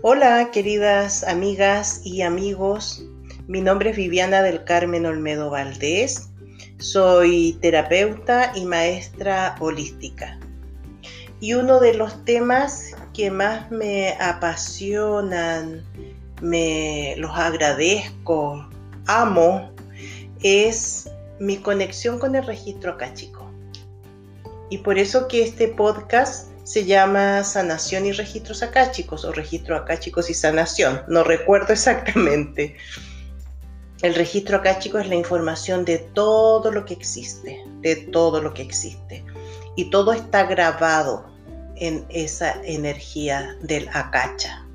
Hola, queridas amigas y amigos. Mi nombre es Viviana del Carmen Olmedo Valdés. Soy terapeuta y maestra holística. Y uno de los temas que más me apasionan, me los agradezco, amo, es mi conexión con el registro acáchico. Y por eso que este podcast se llama Sanación y Registros Acáchicos o Registro Acáchicos y Sanación, no recuerdo exactamente. El registro acáchico es la información de todo lo que existe, de todo lo que existe. Y todo está grabado en esa energía del acacha.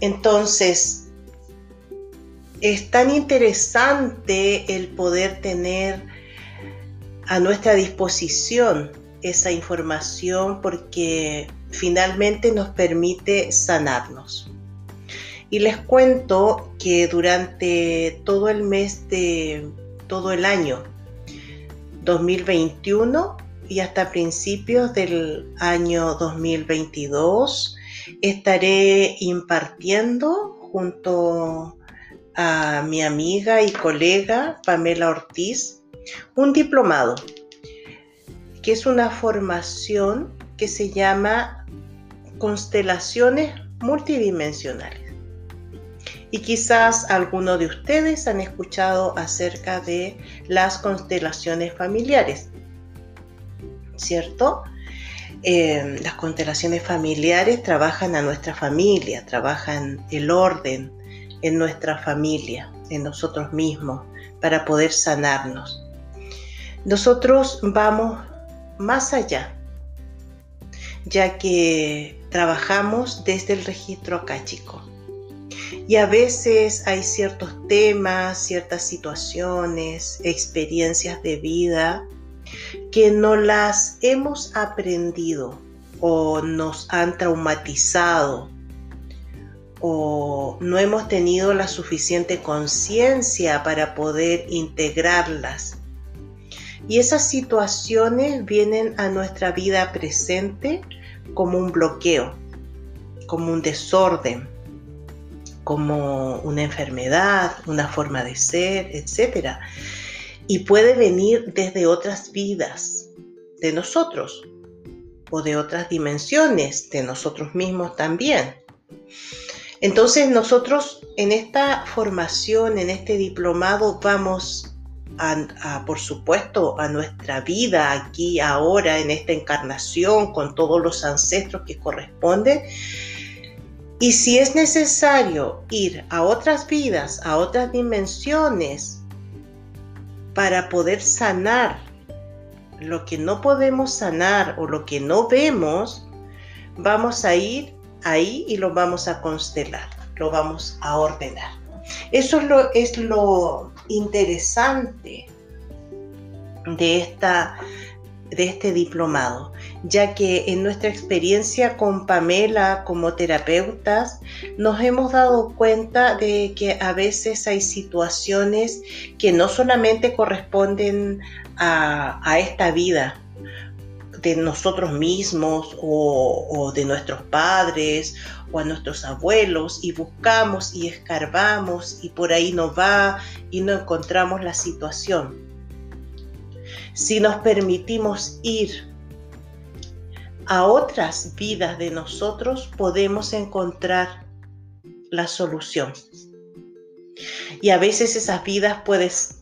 Entonces, es tan interesante el poder tener a nuestra disposición esa información porque finalmente nos permite sanarnos. Y les cuento que durante todo el mes de todo el año 2021 y hasta principios del año 2022 estaré impartiendo junto a mi amiga y colega Pamela Ortiz un diplomado que es una formación que se llama constelaciones multidimensionales. Y quizás algunos de ustedes han escuchado acerca de las constelaciones familiares, ¿cierto? Eh, las constelaciones familiares trabajan a nuestra familia, trabajan el orden en nuestra familia, en nosotros mismos, para poder sanarnos. Nosotros vamos más allá, ya que trabajamos desde el registro acáchico. Y a veces hay ciertos temas, ciertas situaciones, experiencias de vida que no las hemos aprendido o nos han traumatizado o no hemos tenido la suficiente conciencia para poder integrarlas y esas situaciones vienen a nuestra vida presente como un bloqueo, como un desorden, como una enfermedad, una forma de ser, etc. Y puede venir desde otras vidas de nosotros o de otras dimensiones de nosotros mismos también. Entonces nosotros en esta formación, en este diplomado, vamos por supuesto, a nuestra vida aquí, ahora, en esta encarnación, con todos los ancestros que corresponden. Y si es necesario ir a otras vidas, a otras dimensiones, para poder sanar lo que no podemos sanar o lo que no vemos, vamos a ir ahí y lo vamos a constelar, lo vamos a ordenar. Eso es lo, es lo interesante de, esta, de este diplomado, ya que en nuestra experiencia con Pamela como terapeutas nos hemos dado cuenta de que a veces hay situaciones que no solamente corresponden a, a esta vida, de nosotros mismos o, de nuestros padres a nuestros abuelos y buscamos y escarbamos y por ahí no va y no encontramos la situación. Si nos permitimos ir a otras vidas de nosotros, podemos encontrar la solución. Y a veces esas vidas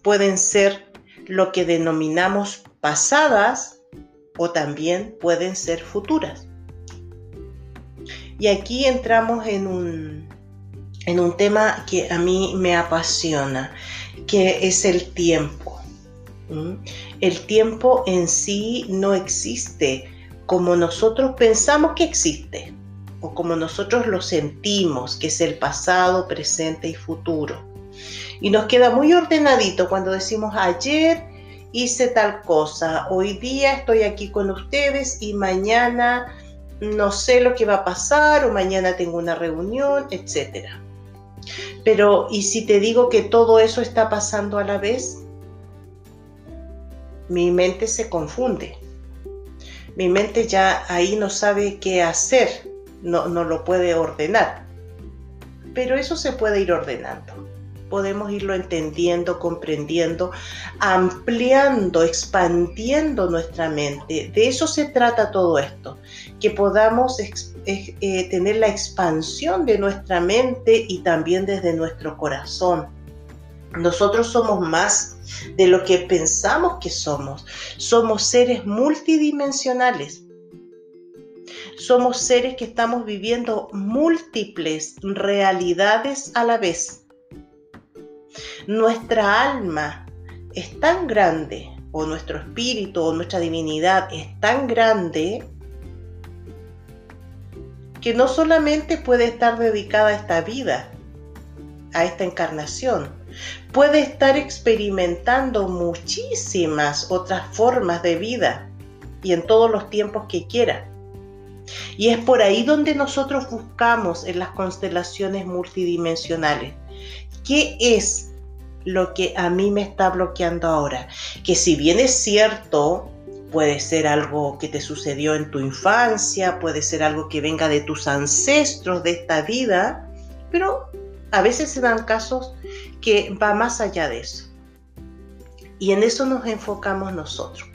pueden ser lo que denominamos pasadas o también pueden ser futuras. Y aquí entramos en un, en un tema que a mí me apasiona, que es el tiempo. El tiempo en sí no existe como nosotros pensamos que existe o como nosotros lo sentimos, que es el pasado, presente y futuro. Y nos queda muy ordenadito cuando decimos ayer hice tal cosa, hoy día estoy aquí con ustedes y mañana no sé lo que va a pasar o mañana tengo una reunión, etc. Pero, ¿y si te digo que todo eso está pasando a la vez? Mi mente se confunde. Mi mente ya ahí no sabe qué hacer, no, no lo puede ordenar. pero eso se puede ir ordenando. Podemos irlo entendiendo, comprendiendo, ampliando, expandiendo nuestra mente. De eso se trata todo esto, que podamos eh, tener la expansión de nuestra mente y también desde nuestro corazón. Nosotros somos más de lo que pensamos que somos. Somos seres multidimensionales somos seres que estamos viviendo múltiples realidades a la vez. Nuestra alma es tan grande, o nuestro espíritu, o nuestra divinidad es tan grande, que no solamente puede estar dedicada a esta vida, a esta encarnación, puede estar experimentando muchísimas otras formas de vida y en todos los tiempos que quiera. Y es por ahí donde nosotros buscamos en las constelaciones multidimensionales. ¿Qué es lo que a mí me está bloqueando ahora? Que si bien es cierto, puede ser algo que te sucedió en tu infancia, puede ser algo que venga de tus ancestros de esta vida, pero a veces se dan casos que va más allá de eso. Y en eso nos enfocamos nosotros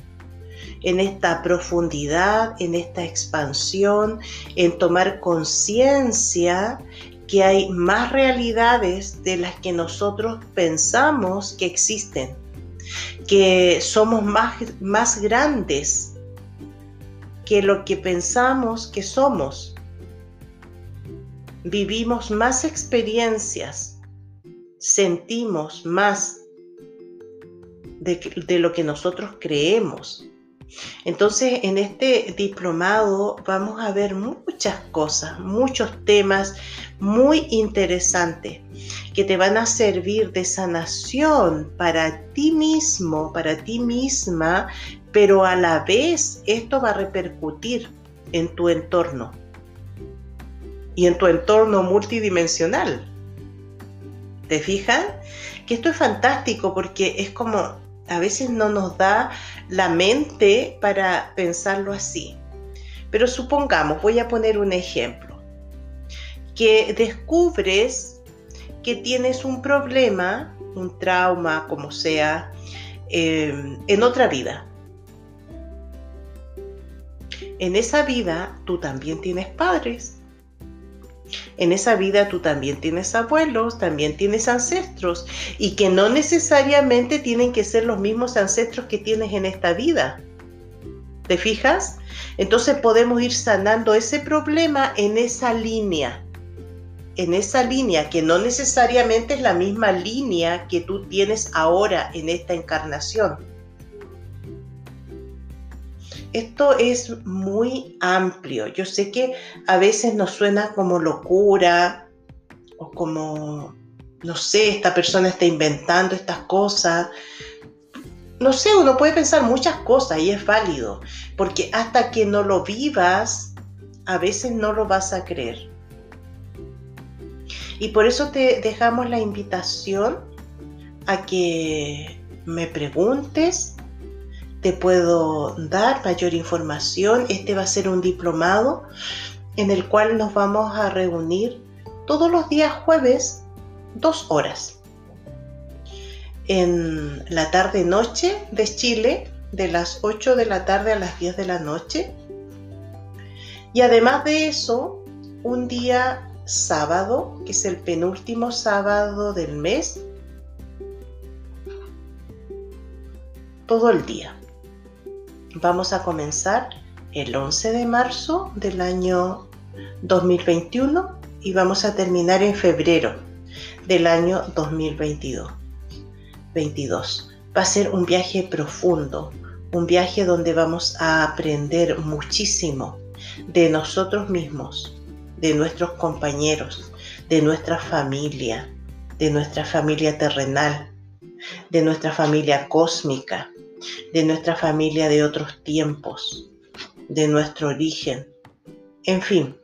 en esta profundidad, en esta expansión, en tomar conciencia que hay más realidades de las que nosotros pensamos que existen, que somos más, más grandes que lo que pensamos que somos. Vivimos más experiencias, sentimos más de, de lo que nosotros creemos. Entonces, en este diplomado vamos a ver muchas cosas, muchos temas muy interesantes que te van a servir de sanación para ti mismo, para ti misma, pero a la vez esto va a repercutir en tu entorno y en tu entorno multidimensional. ¿Te fijas? Que esto es fantástico porque es como a veces no nos da la mente para pensarlo así. Pero supongamos, voy a poner un ejemplo, que descubres que tienes un problema, un trauma, como sea, eh, en otra vida. En esa vida tú también tienes padres, en esa vida tú también tienes abuelos, también tienes ancestros y que no necesariamente tienen que ser los mismos ancestros que tienes en esta vida. ¿Te fijas? Entonces podemos ir sanando ese problema en esa línea. En esa línea que no necesariamente es la misma línea que tú tienes ahora en esta encarnación esto es muy amplio. Yo sé que a veces nos suena como locura o como, no sé, esta persona está inventando estas cosas. No sé, uno puede pensar muchas cosas y es válido, porque hasta que no lo vivas, a veces no lo vas a creer. Y por eso te dejamos la invitación a que me preguntes te puedo dar mayor información. Este va a ser un diplomado en el cual nos vamos a reunir todos los días jueves dos horas. En la tarde-noche de Chile, de las 8 de la tarde a las 10 de la noche. Y además de eso, un día sábado, que es el penúltimo sábado del mes, todo el día. Vamos a comenzar el 11 de marzo del año 2021 y vamos a terminar en febrero del año 2022. 22. Va a ser un viaje profundo, un viaje donde vamos a aprender muchísimo de nosotros mismos, de nuestros compañeros, de nuestra familia, de nuestra familia terrenal, de nuestra familia cósmica, de nuestra familia de otros tiempos, de nuestro origen. En fin,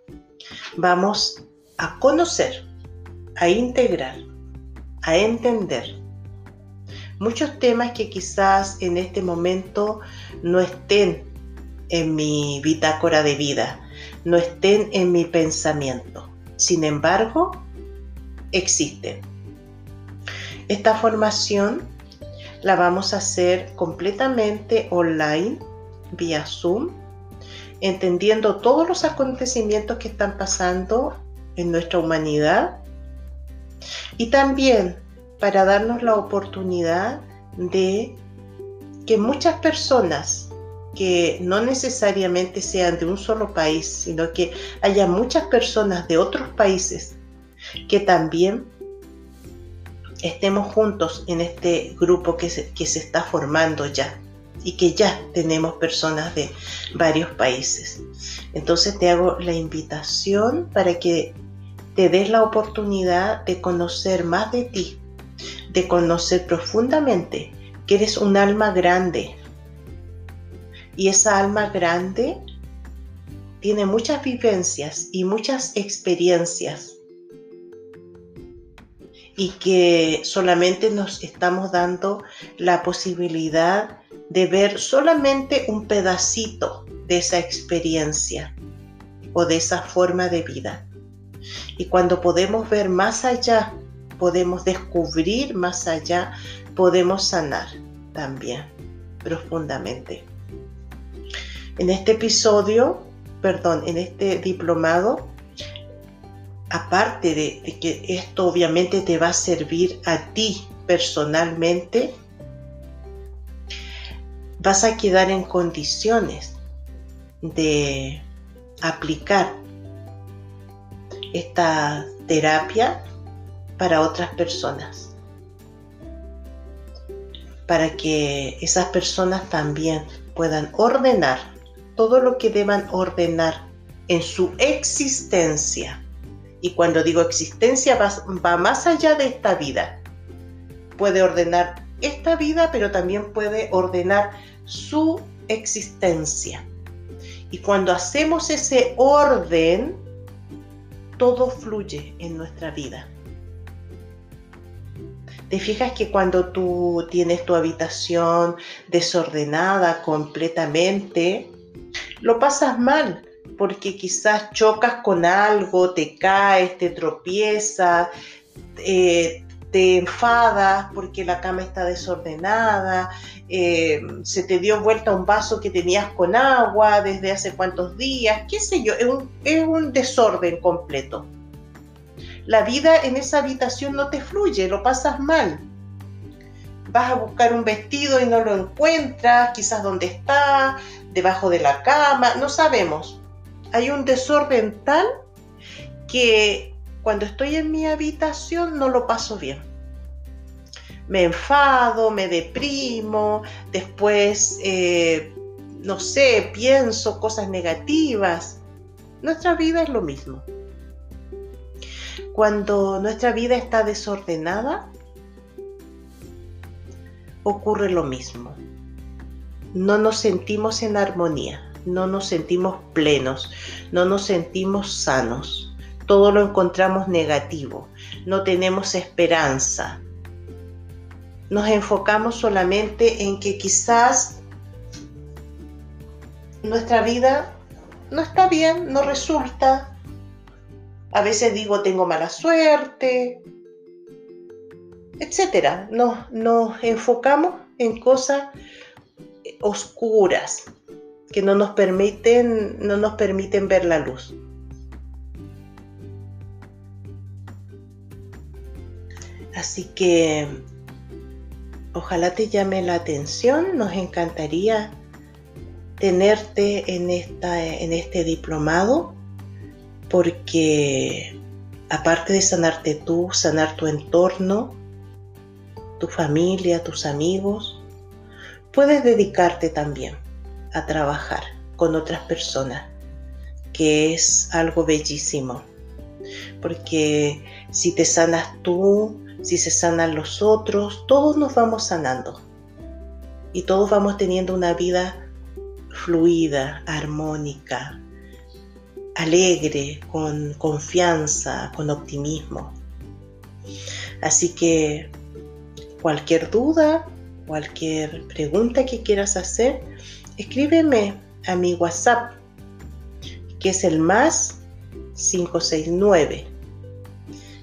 vamos a conocer, a integrar, a entender muchos temas que quizás en este momento no estén en mi bitácora de vida, no estén en mi pensamiento. Sin embargo, existen. Esta formación la vamos a hacer completamente online, vía Zoom, entendiendo todos los acontecimientos que están pasando en nuestra humanidad. Y también para darnos la oportunidad de que muchas personas que no necesariamente sean de un solo país, sino que haya muchas personas de otros países que también estemos juntos en este grupo que se, que se está formando ya y que ya tenemos personas de varios países. Entonces te hago la invitación para que te des la oportunidad de conocer más de ti, de conocer profundamente que eres un alma grande. Y esa alma grande tiene muchas vivencias y muchas experiencias. Y que solamente nos estamos dando la posibilidad de ver solamente un pedacito de esa experiencia o de esa forma de vida. Y cuando podemos ver más allá, podemos descubrir más allá, podemos sanar también profundamente. En este episodio, perdón, en este diplomado, aparte de, que esto obviamente te va a servir a ti personalmente, vas a quedar en condiciones de aplicar esta terapia para otras personas. Para que esas personas también puedan ordenar todo lo que deban ordenar en su existencia. Y cuando digo existencia va, más allá de esta vida. Puede ordenar esta vida, pero también puede ordenar su existencia. Y cuando hacemos ese orden, todo fluye en nuestra vida. Te fijas que cuando tú tienes tu habitación desordenada completamente, lo pasas mal porque quizás chocas con algo, te caes, te tropiezas, eh, te enfadas porque la cama está desordenada, eh, se te dio vuelta un vaso que tenías con agua desde hace cuántos días, qué sé yo, es un, es un desorden completo. La vida en esa habitación no te fluye, lo pasas mal. Vas a buscar un vestido y no lo encuentras, quizás donde está, debajo de la cama, no sabemos. Hay un desorden tal que cuando estoy en mi habitación no lo paso bien. Me enfado, me deprimo, después, eh, no sé, pienso cosas negativas. Nuestra vida es lo mismo. Cuando nuestra vida está desordenada, ocurre lo mismo. No nos sentimos en armonía, no nos sentimos plenos, no nos sentimos sanos todo lo encontramos negativo, no tenemos esperanza. Nos enfocamos solamente en que quizás nuestra vida no está bien, no resulta. A veces digo tengo mala suerte, etcétera. Nos, nos enfocamos en cosas oscuras que no nos permiten, no nos permiten ver la luz. Así que ojalá te llame la atención, nos encantaría tenerte en, esta, en este diplomado porque aparte de sanarte tú, sanar tu entorno, tu familia, tus amigos, puedes dedicarte también a trabajar con otras personas, que es algo bellísimo. Porque si te sanas tú, si se sanan los otros, todos nos vamos sanando y todos vamos teniendo una vida fluida, armónica, alegre, con confianza, con optimismo. Así que cualquier duda, cualquier pregunta que quieras hacer, escríbeme a mi WhatsApp, que es el más 569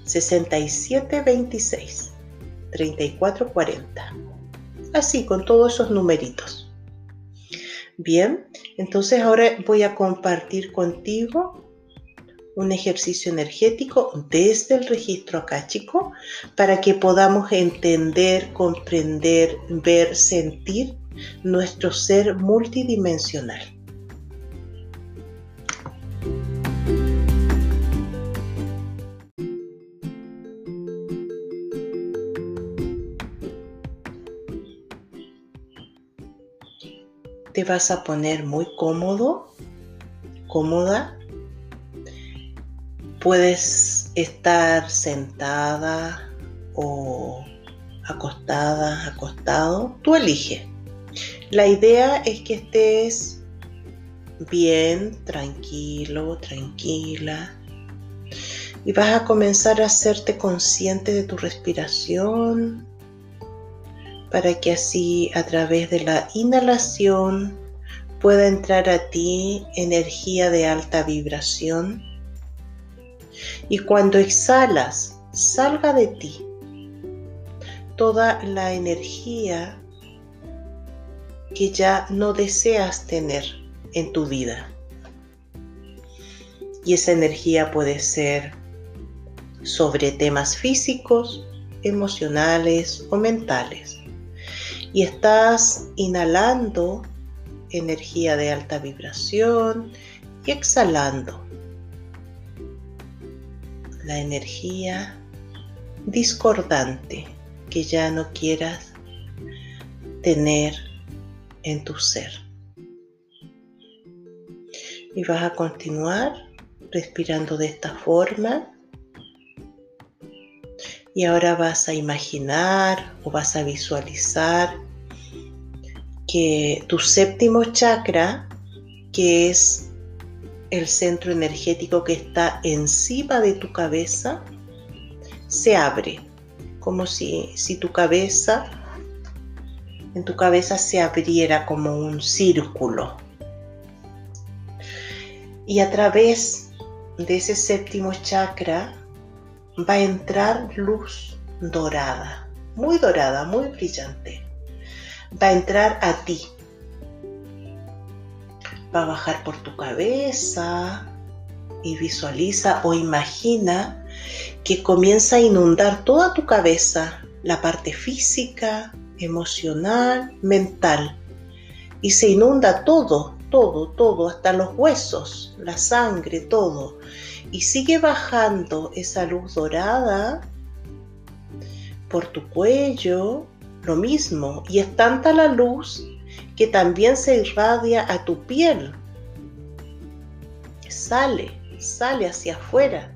6726 3440. Así, con todos esos numeritos. Bien, entonces ahora voy a compartir contigo un ejercicio energético desde el registro acáchico para que podamos entender, comprender, ver, sentir nuestro ser multidimensional. Te vas a poner muy cómodo, cómoda Puedes estar sentada o acostada, acostado, tú elige. La idea es que estés bien, tranquilo, tranquila. Y vas a comenzar a hacerte consciente de tu respiración para que así a través de la inhalación pueda entrar a ti energía de alta vibración y cuando exhalas, salga de ti toda la energía que ya no deseas tener en tu vida. Y esa energía puede ser sobre temas físicos, emocionales o mentales. Y estás inhalando energía de alta vibración y exhalando la energía discordante que ya no quieras tener en tu ser. Y vas a continuar respirando de esta forma. Y ahora vas a imaginar o vas a visualizar que tu séptimo chakra, que es el centro energético que está encima de tu cabeza se abre, como si, si tu cabeza, en tu cabeza se abriera como un círculo. Y a través de ese séptimo chakra va a entrar luz dorada, muy dorada, muy brillante. Va a entrar a ti, va a bajar por tu cabeza y visualiza o imagina que comienza a inundar toda tu cabeza, la parte física, emocional, mental. Y se inunda todo, todo, todo, hasta los huesos, la sangre, todo. Y sigue bajando esa luz dorada por tu cuello, lo mismo. Y es tanta la luz que también se irradia a tu piel. Sale, sale hacia afuera,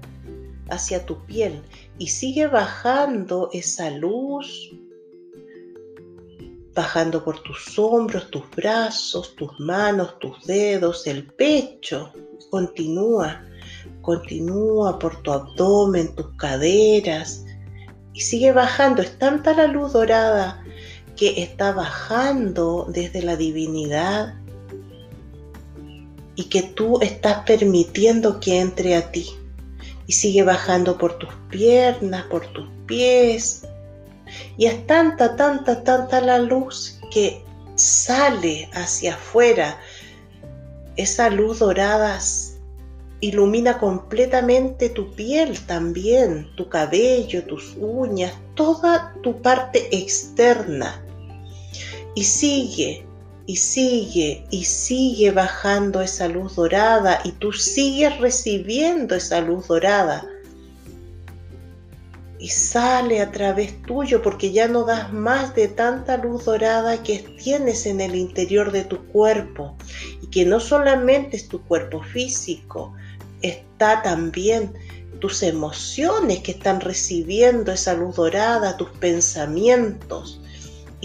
hacia tu piel y sigue bajando esa luz, bajando por tus hombros, tus brazos, tus manos, tus dedos, el pecho. Continúa, continúa por tu abdomen, tus caderas y sigue bajando. Es tanta la luz dorada que está bajando desde la divinidad y que tú estás permitiendo que entre a ti. Y sigue bajando por tus piernas, por tus pies. Y es tanta, tanta, tanta la luz que sale hacia afuera. Esa luz dorada ilumina completamente tu piel también, tu cabello, tus uñas, toda tu parte externa y sigue, y sigue, y sigue bajando esa luz dorada y tú sigues recibiendo esa luz dorada. Y sale a través tuyo porque ya no das más de tanta luz dorada que tienes en el interior de tu cuerpo. Y que no solamente es tu cuerpo físico, está también tus emociones que están recibiendo esa luz dorada, tus pensamientos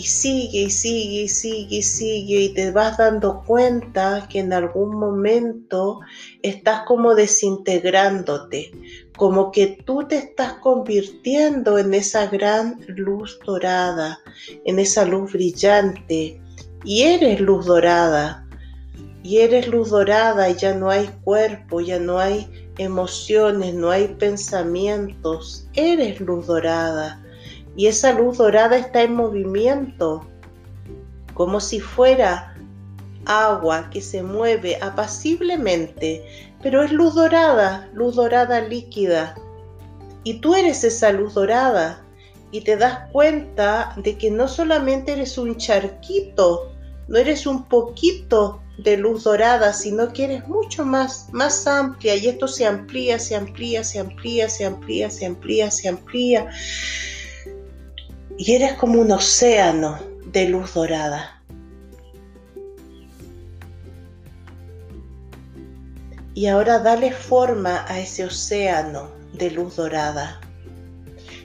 y sigue y sigue y sigue y sigue y te vas dando cuenta que en algún momento estás como desintegrándote, como que tú te estás convirtiendo en esa gran luz dorada, en esa luz brillante y eres luz dorada. Y eres luz dorada y ya no hay cuerpo, ya no hay emociones, no hay pensamientos, eres luz dorada. Y esa luz dorada está en movimiento, como si fuera agua que se mueve apaciblemente, pero es luz dorada, luz dorada líquida. Y tú eres esa luz dorada y te das cuenta de que no solamente eres un charquito, no eres un poquito de luz dorada, sino que eres mucho más, más amplia y esto se amplía, se amplía, se amplía, se amplía, se amplía, se amplía. Y eres como un océano de luz dorada. Y ahora dale forma a ese océano de luz dorada.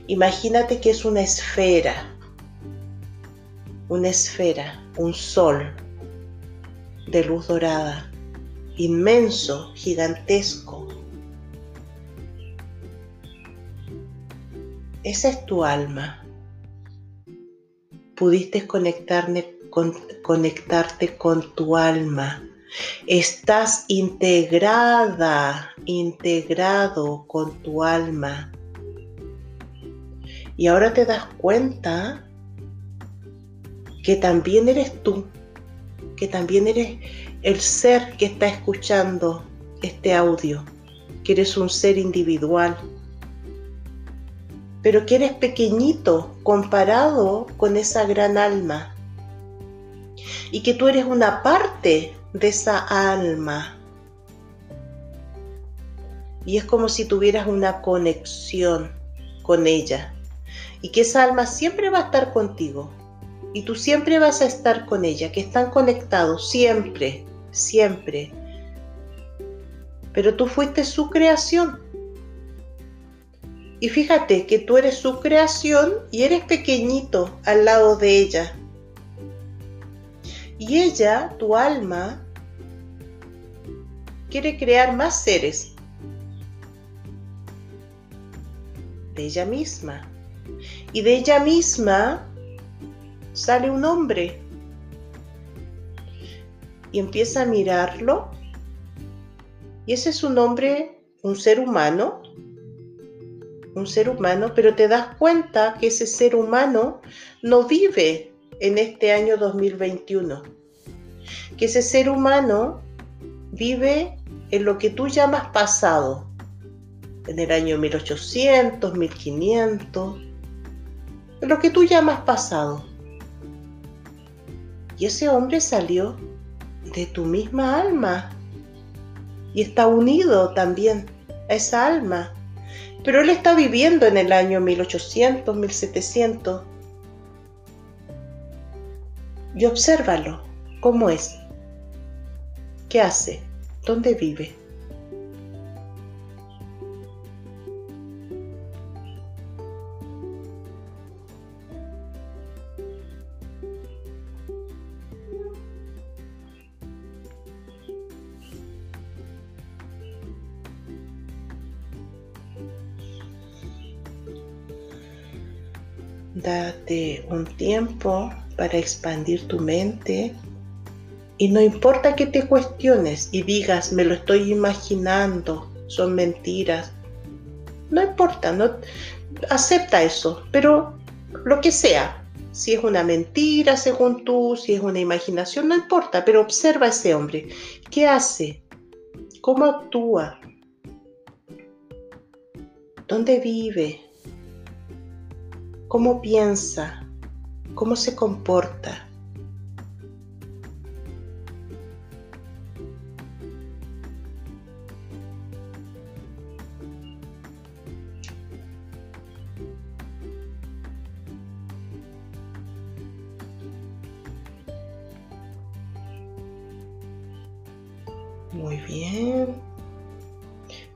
Imagínate que es una esfera, una esfera, un sol de luz dorada, inmenso, gigantesco. Esa es tu alma. Pudiste conectarme, con, conectarte con tu alma. Estás integrada, integrado con tu alma. Y ahora te das cuenta que también eres tú que también eres el ser que está escuchando este audio, que eres un ser individual, pero que eres pequeñito comparado con esa gran alma y que tú eres una parte de esa alma. Y es como si tuvieras una conexión con ella y que esa alma siempre va a estar contigo, y tú siempre vas a estar con ella, que están conectados siempre, siempre. Pero tú fuiste su creación. Y fíjate que tú eres su creación y eres pequeñito al lado de ella. Y ella, tu alma, quiere crear más seres de ella misma. Y de ella misma sale un hombre y empieza a mirarlo. Y ese es un hombre, un ser humano, un ser humano, pero te das cuenta que ese ser humano no vive en este año 2021. Que ese ser humano vive en lo que tú llamas pasado, en el año 1800, 1500, en lo que tú llamas pasado. Y ese hombre salió de tu misma alma y está unido también a esa alma. Pero él está viviendo en el año 1800, 1700. Y obsérvalo, ¿cómo es? ¿Qué hace? ¿Dónde vive? Date un tiempo para expandir tu mente y no importa que te cuestiones y digas, me lo estoy imaginando, son mentiras. No importa, no acepta eso, pero lo que sea, si es una mentira según tú, si es una imaginación, no importa, pero observa a ese hombre. ¿Qué hace? ¿Cómo actúa? ¿Dónde vive? cómo piensa, cómo se comporta.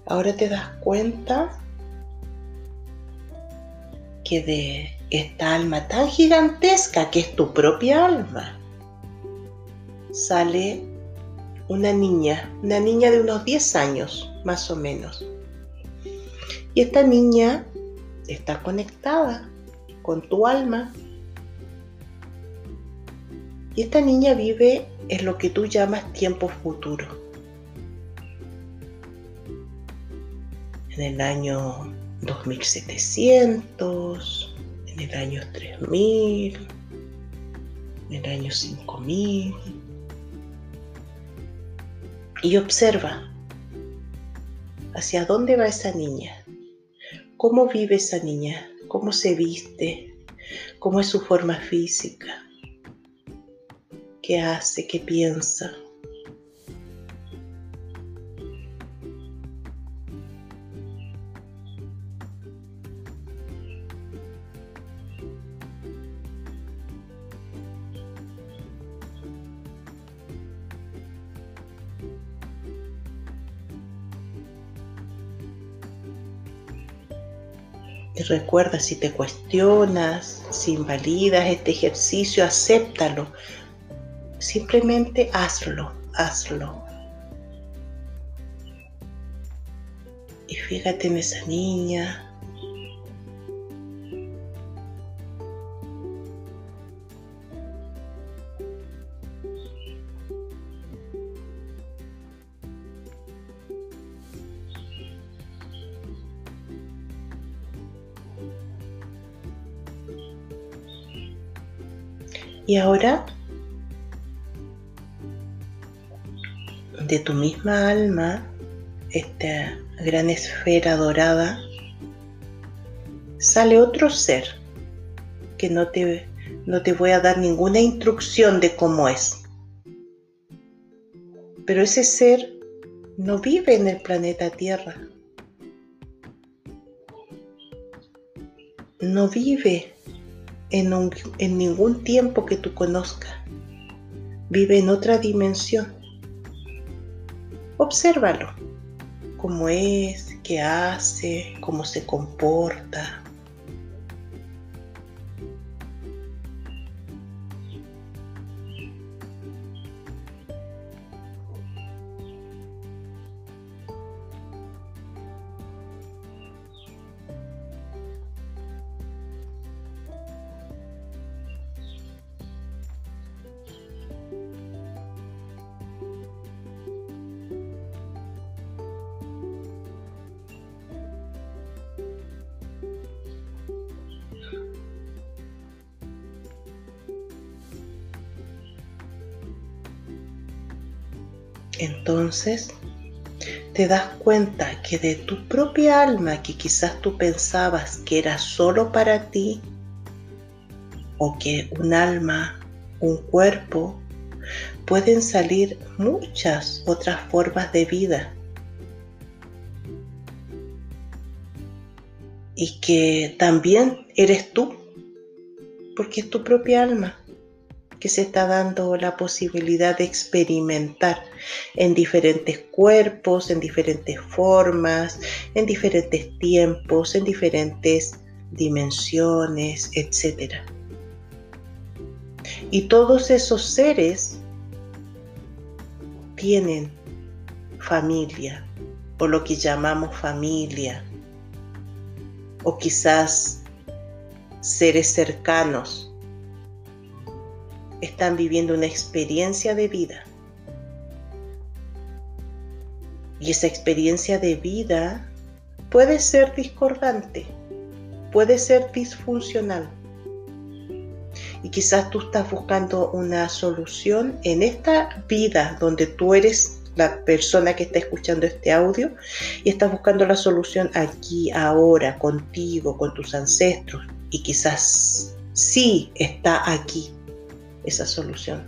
Ahora te das cuenta que de esta alma tan gigantesca que es tu propia alma, sale una niña, una niña de unos 10 años más o menos. Y esta niña está conectada con tu alma. Y esta niña vive en lo que tú llamas tiempo futuro. En el año 2700, en el año 3000, en el año 5000. Y observa hacia dónde va esa niña, cómo vive esa niña, cómo se viste, cómo es su forma física, qué hace, qué piensa. Y recuerda, si te cuestionas, si invalidas este ejercicio, acéptalo. Simplemente hazlo, hazlo. Y fíjate en esa niña, Y ahora, de tu misma alma, esta gran esfera dorada, sale otro ser que no te, no te voy a dar ninguna instrucción de cómo es. Pero ese ser no vive en el planeta Tierra. No vive en, ningún tiempo que tú conozcas. Vive en otra dimensión. Obsérvalo. Cómo es, qué hace, cómo se comporta. Entonces, te das cuenta que de tu propia alma, que quizás tú pensabas que era solo para ti, o que un alma, un cuerpo, pueden salir muchas otras formas de vida. Y que también eres tú, porque es tu propia alma que se está dando la posibilidad de experimentar en diferentes cuerpos, en diferentes formas, en diferentes tiempos, en diferentes dimensiones, etc. Y todos esos seres tienen familia, o lo que llamamos familia, o quizás seres cercanos están viviendo una experiencia de vida. Y esa experiencia de vida puede ser discordante, puede ser disfuncional. Y quizás tú estás buscando una solución en esta vida donde tú eres la persona que está escuchando este audio y estás buscando la solución aquí, ahora, contigo, con tus ancestros. Y quizás sí está aquí, esa solución.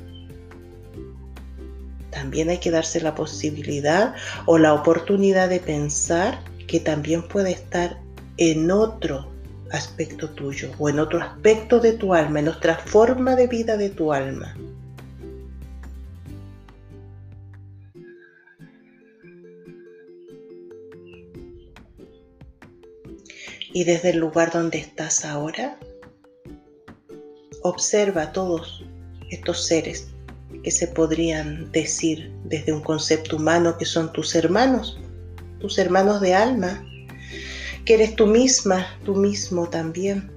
También hay que darse la posibilidad o la oportunidad de pensar que también puede estar en otro aspecto tuyo o en otro aspecto de tu alma, en otra forma de vida de tu alma. Y desde el lugar donde estás ahora, observa todos estos seres que se podrían decir desde un concepto humano que son tus hermanos, tus hermanos de alma, que eres tú misma, tú mismo también.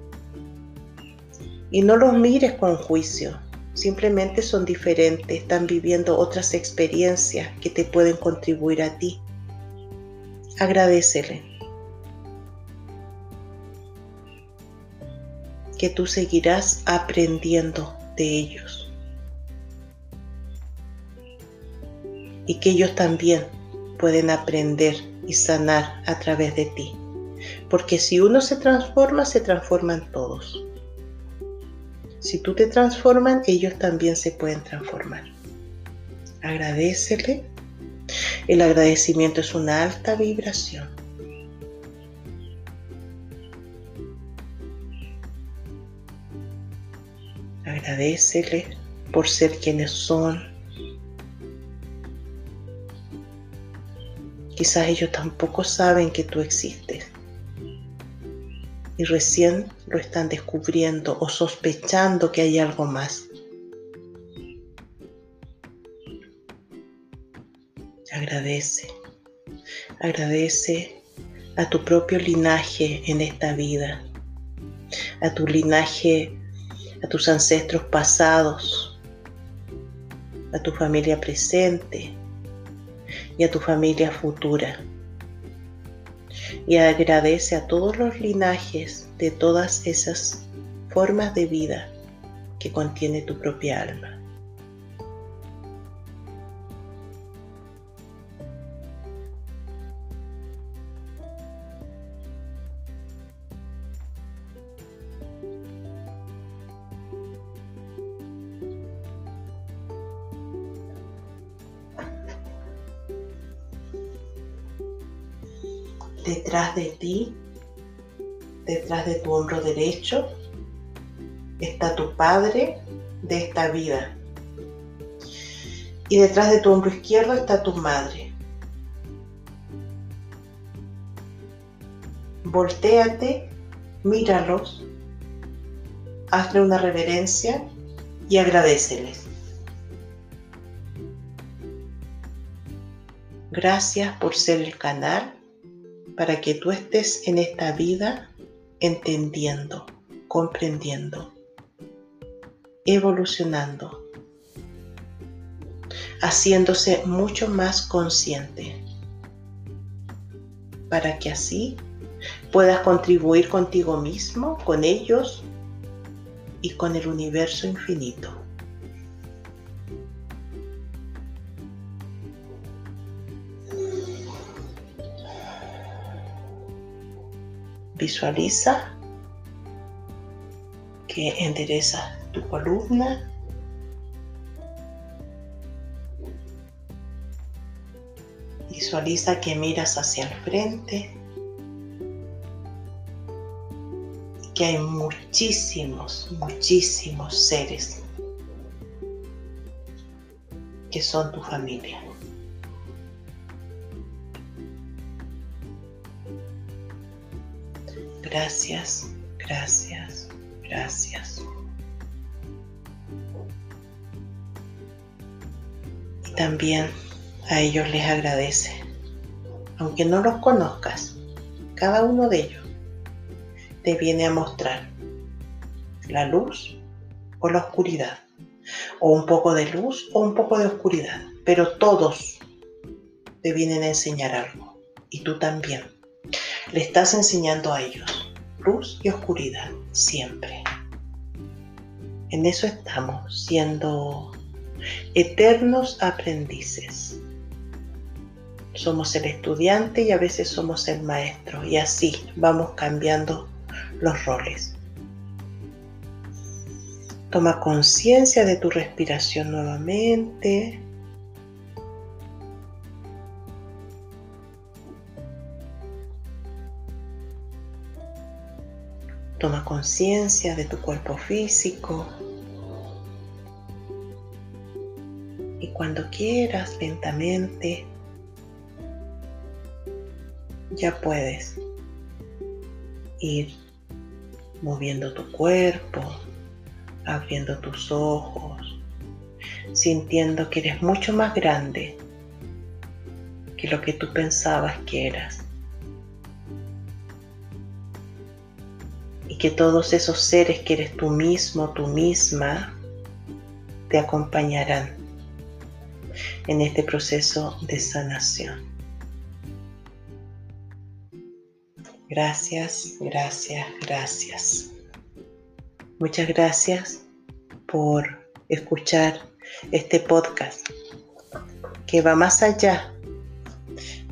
Y no los mires con juicio, simplemente son diferentes, están viviendo otras experiencias que te pueden contribuir a ti. Agradecele. Que tú seguirás aprendiendo de ellos. Y que ellos también pueden aprender y sanar a través de ti. Porque si uno se transforma, se transforman todos. Si tú te transforman, ellos también se pueden transformar. Agradecele. El agradecimiento es una alta vibración. Agradecele por ser quienes son. Quizás ellos tampoco saben que tú existes. Y recién lo están descubriendo o sospechando que hay algo más. Agradece, agradece a tu propio linaje en esta vida, a tu linaje, a tus ancestros pasados, a tu familia presente y a tu familia futura y agradece a todos los linajes de todas esas formas de vida que contiene tu propia alma. Detrás de ti, detrás de tu hombro derecho, está tu Padre de esta vida. Y detrás de tu hombro izquierdo está tu Madre. Voltéate, míralos, hazle una reverencia y agradeceles. Gracias por ser el canal para que tú estés en esta vida entendiendo, comprendiendo, evolucionando, haciéndose mucho más consciente, para que así puedas contribuir contigo mismo, con ellos y con el universo infinito. Visualiza que endereza tu columna. Visualiza que miras hacia el frente que hay muchísimos, muchísimos seres que son tu familia. Gracias, gracias, gracias. Y también a ellos les agradece. Aunque no los conozcas, cada uno de ellos te viene a mostrar la luz o la oscuridad, o un poco de luz o un poco de oscuridad, pero todos te vienen a enseñar algo, y tú también. Le estás enseñando a ellos luz y oscuridad, siempre. En eso estamos, siendo eternos aprendices. Somos el estudiante y a veces somos el maestro y así vamos cambiando los roles. Toma conciencia de tu respiración nuevamente. Toma conciencia de tu cuerpo físico. Y cuando quieras, lentamente, ya puedes ir moviendo tu cuerpo, abriendo tus ojos, sintiendo que eres mucho más grande que lo que tú pensabas que eras. Que todos esos seres que eres tú mismo, tú misma, te acompañarán en este proceso de sanación. Gracias, gracias, gracias. Muchas gracias por escuchar este podcast que va más allá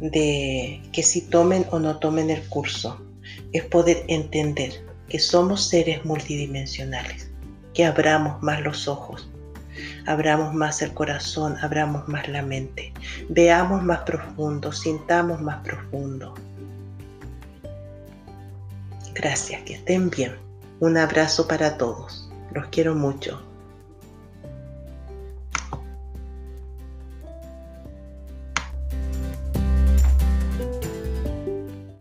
de que si tomen o no tomen el curso. Es poder entender que somos seres multidimensionales, que abramos más los ojos, abramos más el corazón, abramos más la mente, veamos más profundo, sintamos más profundo. Gracias, que estén bien. Un abrazo para todos. Los quiero mucho.